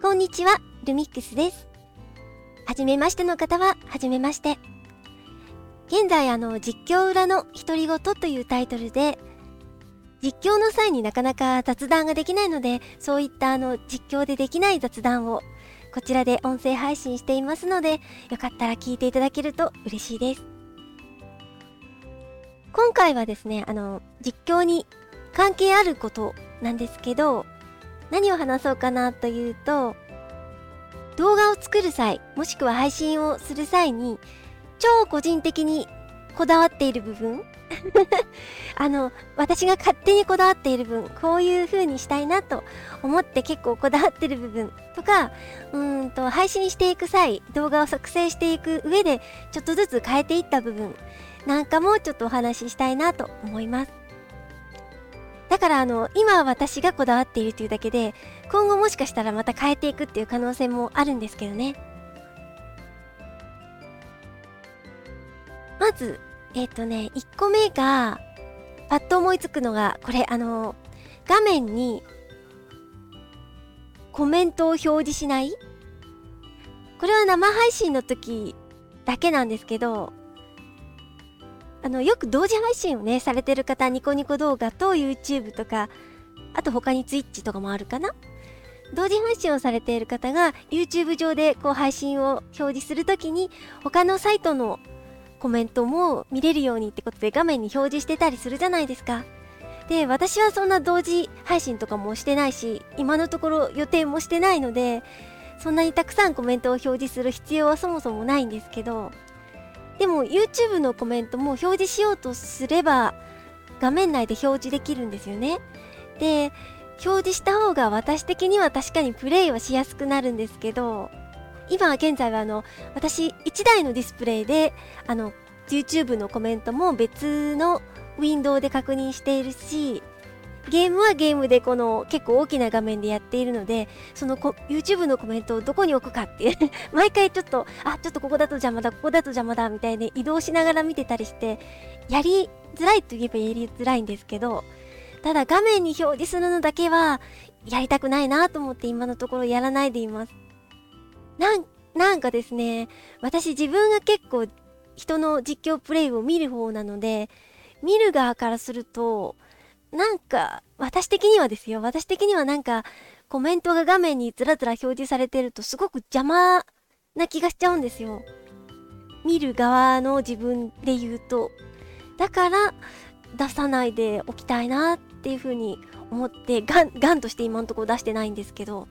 こんにちは、ルミックスです。はじめましての方は、はじめまして。現在、あの、実況裏の独り言というタイトルで、実況の際になかなか雑談ができないので、そういったあの、実況でできない雑談を、こちらで音声配信していますので、よかったら聞いていただけると嬉しいです。今回はですね、あの、実況に関係あることなんですけど、何を話そうかなというと、動画を作る際、もしくは配信をする際に、超個人的にこだわっている部分 あの、私が勝手にこだわっている分、こういう風にしたいなと思って結構こだわってる部分とか、うんと、配信していく際、動画を作成していく上で、ちょっとずつ変えていった部分なんかもちょっとお話ししたいなと思います。だからあの、今私がこだわっているというだけで、今後もしかしたらまた変えていくっていう可能性もあるんですけどね。まず、えっ、とね、1個目が、パッと思いつくのが、これあの、画面にコメントを表示しない？これは生配信の時だけなんですけど、あの、よく同時配信をね、されてる方、ニコニコ動画と YouTube とか、あと他に Twitch とかもあるかな？同時配信をされている方が YouTube 上でこう配信を表示するときに他のサイトのコメントも見れるようにってことで画面に表示してたりするじゃないですか。で、私はそんな同時配信とかもしてないし、今のところ予定もしてないので、そんなにたくさんコメントを表示する必要はそもそもないんですけど、でも YouTube のコメントも表示しようとすれば画面内で表示できるんですよね。で、表示した方が私的には確かにプレイはしやすくなるんですけど、今現在はあの、私1台のディスプレイで、あの、YouTube のコメントも別のウィンドウで確認しているし、ゲームはゲームでこの結構大きな画面でやっているので、その YouTube のコメントをどこに置くかっていう 毎回ちょっと、あ、ちょっとここだと邪魔だ、ここだと邪魔だ、みたいで移動しながら見てたりして、やりづらいと言えばやりづらいんですけど、ただ画面に表示するのだけは、やりたくないなと思って今のところやらないでいます。なん、なんかですね、私自分が結構人の実況プレイを見る方なので、見る側からすると、なんか、私的にはですよ、私的にはなんか、コメントが画面にずらずら表示されてるとすごく邪魔な気がしちゃうんですよ。見る側の自分で言うと。だから、出さないでおきたいなっていうふうに思って、ガン、ガンとして今のところ出してないんですけど、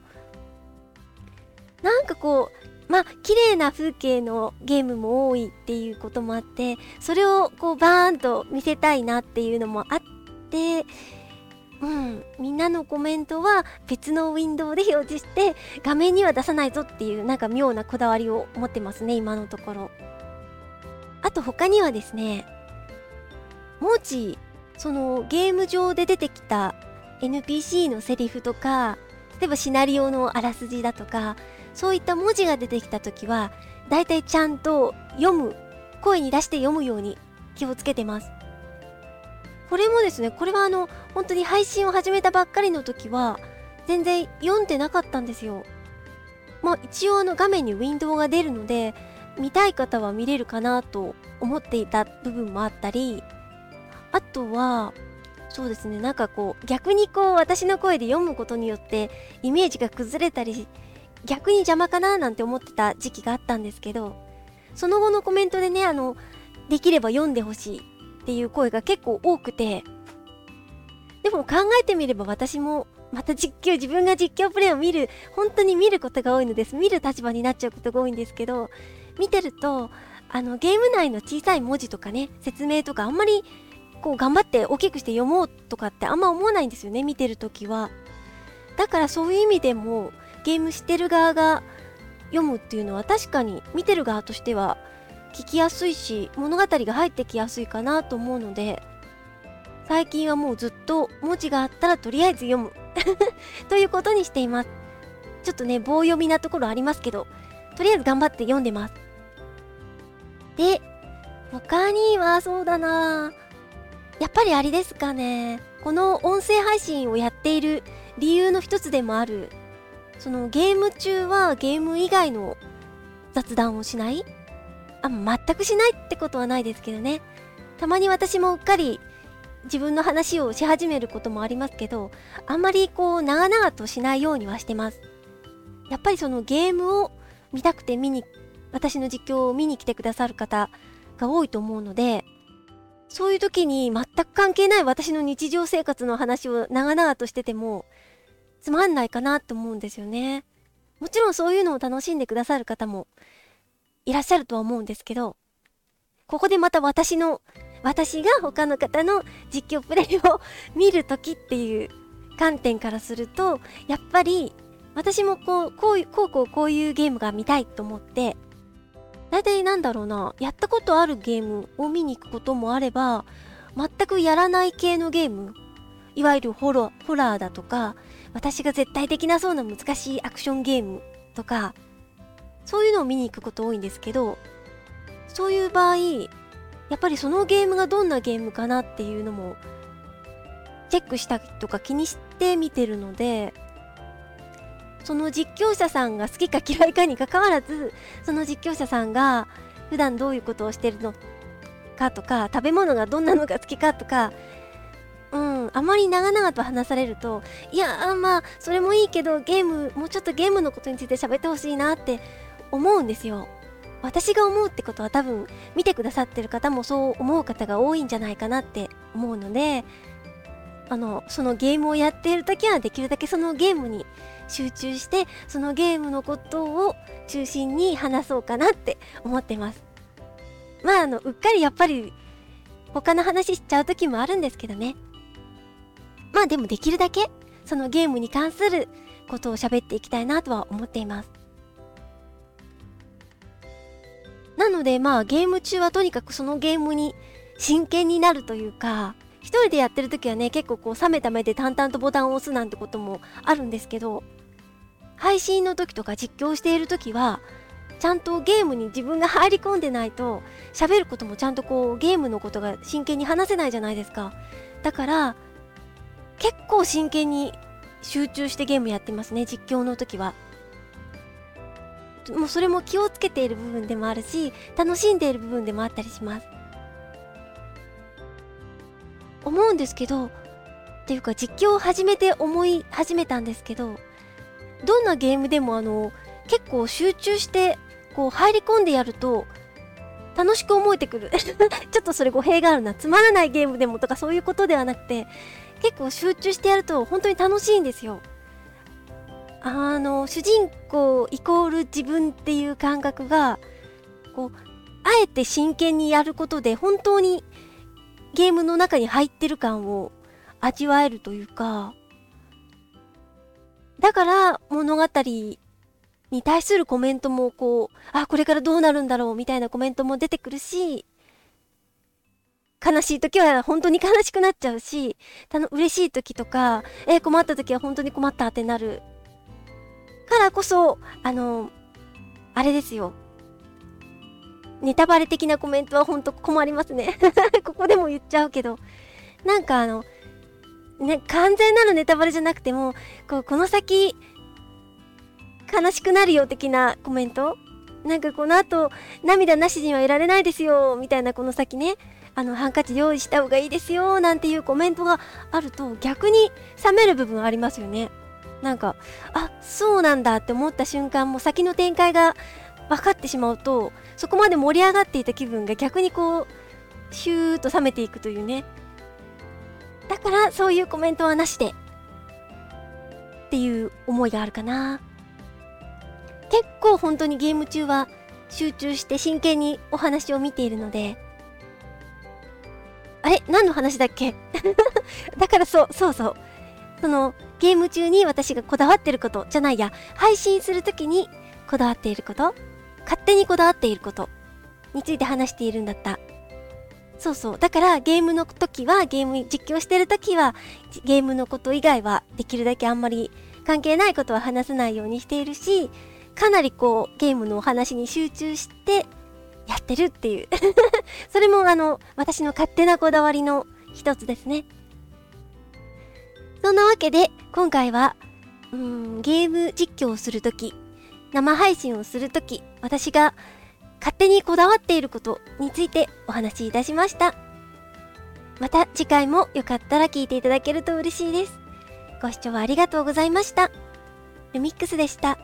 なんかこう、まあ、綺麗な風景のゲームも多いっていうこともあって、それをこうバーンと見せたいなっていうのもあってて、うん、みんなのコメントは別のウィンドウで表示して画面には出さないぞっていうなんか妙なこだわりを持ってますね、今のところ。あと他にはですね、文字、そのゲーム上で出てきた NPC のセリフとか、例えばシナリオのあらすじだとか、そういった文字が出てきた時は、だいたいちゃんと読む、声に出して読むように気をつけてます。これもですね、これはあの、本当に配信を始めたばっかりの時は、全然読んでなかったんですよ。まあ一応あの画面にウィンドウが出るので、見たい方は見れるかなと思っていた部分もあったり、あとは、そうですね、なんかこう、逆にこう、私の声で読むことによって、イメージが崩れたり、逆に邪魔かななんて思ってた時期があったんですけど、その後のコメントでね、あの、できれば読んでほしいっていう声が結構多くて、でも考えてみれば私も、また実況、自分が実況プレイを見る、本当に見ることが多いのです。見る立場になっちゃうことが多いんですけど、見てると、あの、ゲーム内の小さい文字とかね、説明とかあんまりこう頑張って大きくして読もうとかってあんま思わないんですよね、見てるときは。だからそういう意味でも、ゲームしてる側が読むっていうのは確かに見てる側としては聞きやすいし、物語が入ってきやすいかなと思うので、最近はもうずっと文字があったらとりあえず読む ということにしています。ちょっとね、棒読みなところありますけど、とりあえず頑張って読んでます。で、他にはそうだなやっぱりあれですかね。この音声配信をやっている理由の一つでもある、そのゲーム中はゲーム以外の雑談をしないあ全くしないってことはないですけどねたまに私もうっかり自分の話をし始めることもありますけどあんまりこう長々としないようにはしてますやっぱりそのゲームを見たくて見に私の実況を見に来てくださる方が多いと思うのでそういう時に全く関係ない私の日常生活の話を長々としててもつまんないかなと思うんですよね。もちろんそういうのを楽しんでくださる方もいらっしゃるとは思うんですけど、ここでまた私の、私が他の方の実況プレイを見る時っていう観点からすると、やっぱり私もこう、こう、こうこうこういうゲームが見たいと思って、大体なんだろうな、やったことあるゲームを見に行くこともあれば、全くやらない系のゲーム、いわゆるホロホラーだとか、私が絶対できなそうな難しいアクションゲームとか、そういうのを見に行くこと多いんですけど、そういう場合、やっぱりそのゲームがどんなゲームかなっていうのも、チェックしたりとか気にして見てるので、その実況者さんが好きか嫌いかにかかわらずその実況者さんが普段どういうことをしてるのかとか食べ物がどんなのが好きかとかうんあまり長々と話されるといやまあそれもいいけどゲームもうちょっとゲームのことについて喋ってほしいなって思うんですよ。私が思うってことは多分見てくださってる方もそう思う方が多いんじゃないかなって思うのであのそのゲームをやっている時はできるだけそのゲームに集中してそのゲームのことを中心に話そうかなって思ってます。まああのうっかりやっぱり他の話しちゃう時もあるんですけどね。まあでもできるだけそのゲームに関することを喋っていきたいなとは思っています。なのでまあゲーム中はとにかくそのゲームに真剣になるというか一人でやってる時はね結構こう冷めた目で淡々とボタンを押すなんてこともあるんですけど配信の時とか実況している時はちゃんとゲームに自分が入り込んでないと喋ることもちゃんとこうゲームのことが真剣に話せないじゃないですか。だから結構真剣に集中してゲームやってますね実況の時は。もうそれも気をつけている部分でもあるし楽しんでいる部分でもあったりします。思うんですけどっていうか実況を始めて思い始めたんですけどどんなゲームでもあの結構集中してこう入り込んでやると楽しく思えてくる。ちょっとそれ語弊があるな。つまらないゲームでもとかそういうことではなくて結構集中してやると本当に楽しいんですよ。あの主人公イコール自分っていう感覚がこうあえて真剣にやることで本当にゲームの中に入ってる感を味わえるというかだから物語に対するコメントもこう、あ、これからどうなるんだろうみたいなコメントも出てくるし、悲しい時は本当に悲しくなっちゃうし、たの嬉しい時とか、えー、困った時は本当に困ったってなる。からこそ、あの、あれですよ。ネタバレ的なコメントは本当困りますね。ここでも言っちゃうけど。なんかあの、ね、完全なるネタバレじゃなくても、こう、この先、悲しくなるよ的なコメント？なんかこの後、涙なしにはいられないですよ、みたいなこの先ね、あの、ハンカチ用意した方がいいですよ、なんていうコメントがあると、逆に冷める部分ありますよね。なんか、あ、そうなんだって思った瞬間も先の展開が分かってしまうと、そこまで盛り上がっていた気分が逆にこう、シューッと冷めていくというね。だからそういうコメントはなしでっていう思いがあるかな。結構本当にゲーム中は集中して真剣にお話を見ているので。あれ？何の話だっけ？だからそうそうそう。そのゲーム中に私がこだわってることじゃないや配信する時にこだわっていること勝手にこだわっていることについて話しているんだったそうそう。だからゲームの時は、ゲーム実況してる時は、ゲームのこと以外はできるだけあんまり関係ないことは話さないようにしているし、かなりこうゲームのお話に集中してやってるっていう それもあの、私の勝手なこだわりの一つですね。そんなわけで、今回はうんゲーム実況をするとき生配信をするとき私が勝手にこだわっていることについてお話しいたしました。また次回もよかったら聞いていただけると嬉しいです。ご視聴ありがとうございました。ルミックスでした。